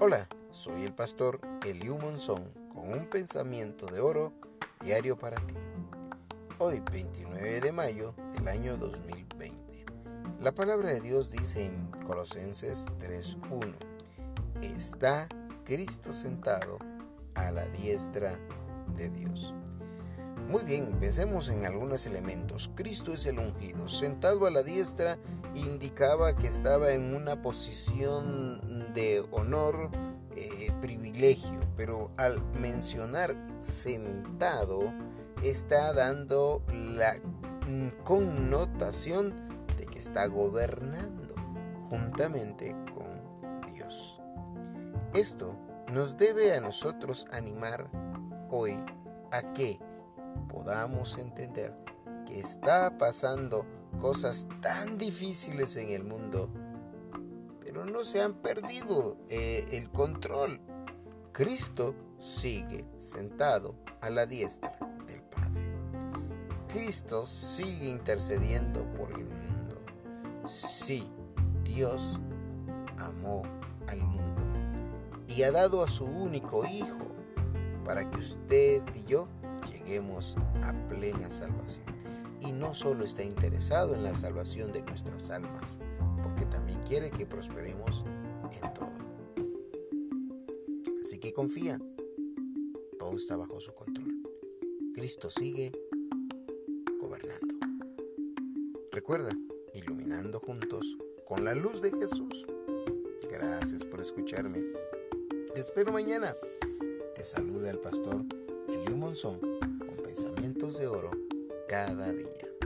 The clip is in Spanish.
Hola, soy el pastor Eliu Monzón con un pensamiento de oro diario para ti. Hoy, 29 de mayo del año 2020. La palabra de Dios dice en Colosenses 3.1, está Cristo sentado a la diestra de Dios. Muy bien, pensemos en algunos elementos. Cristo es el ungido. Sentado a la diestra indicaba que estaba en una posición de honor, eh, privilegio, pero al mencionar sentado está dando la connotación de que está gobernando juntamente con Dios. Esto nos debe a nosotros animar hoy a que podamos entender que está pasando cosas tan difíciles en el mundo, pero no se han perdido eh, el control. Cristo sigue sentado a la diestra del Padre. Cristo sigue intercediendo por el mundo. Sí, Dios amó al mundo y ha dado a su único Hijo para que usted y yo lleguemos a plena salvación. Y no solo está interesado en la salvación de nuestras almas, porque también quiere que prosperemos en todo. Así que confía, todo está bajo su control. Cristo sigue gobernando. Recuerda, iluminando juntos con la luz de Jesús. Gracias por escucharme. Te espero mañana. Te saluda el pastor Eliu Monzón pensamientos de oro cada día.